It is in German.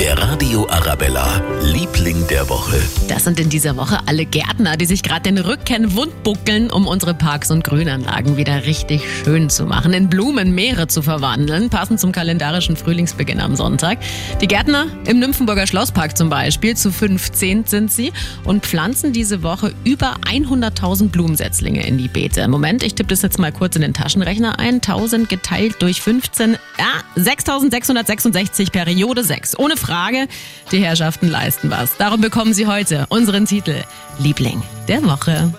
Der Radio Arabella, Liebling der Woche. Das sind in dieser Woche alle Gärtner, die sich gerade den Rücken wund buckeln, um unsere Parks und Grünanlagen wieder richtig schön zu machen, in Blumenmeere zu verwandeln, passend zum kalendarischen Frühlingsbeginn am Sonntag. Die Gärtner im Nymphenburger Schlosspark zum Beispiel, zu 15 sind sie und pflanzen diese Woche über 100.000 Blumensetzlinge in die Beete. Moment, ich tippe das jetzt mal kurz in den Taschenrechner ein. 1000 geteilt durch 15, ja, 6666 Periode 6. Ohne Frage, die Herrschaften leisten was. Darum bekommen Sie heute unseren Titel Liebling der Woche.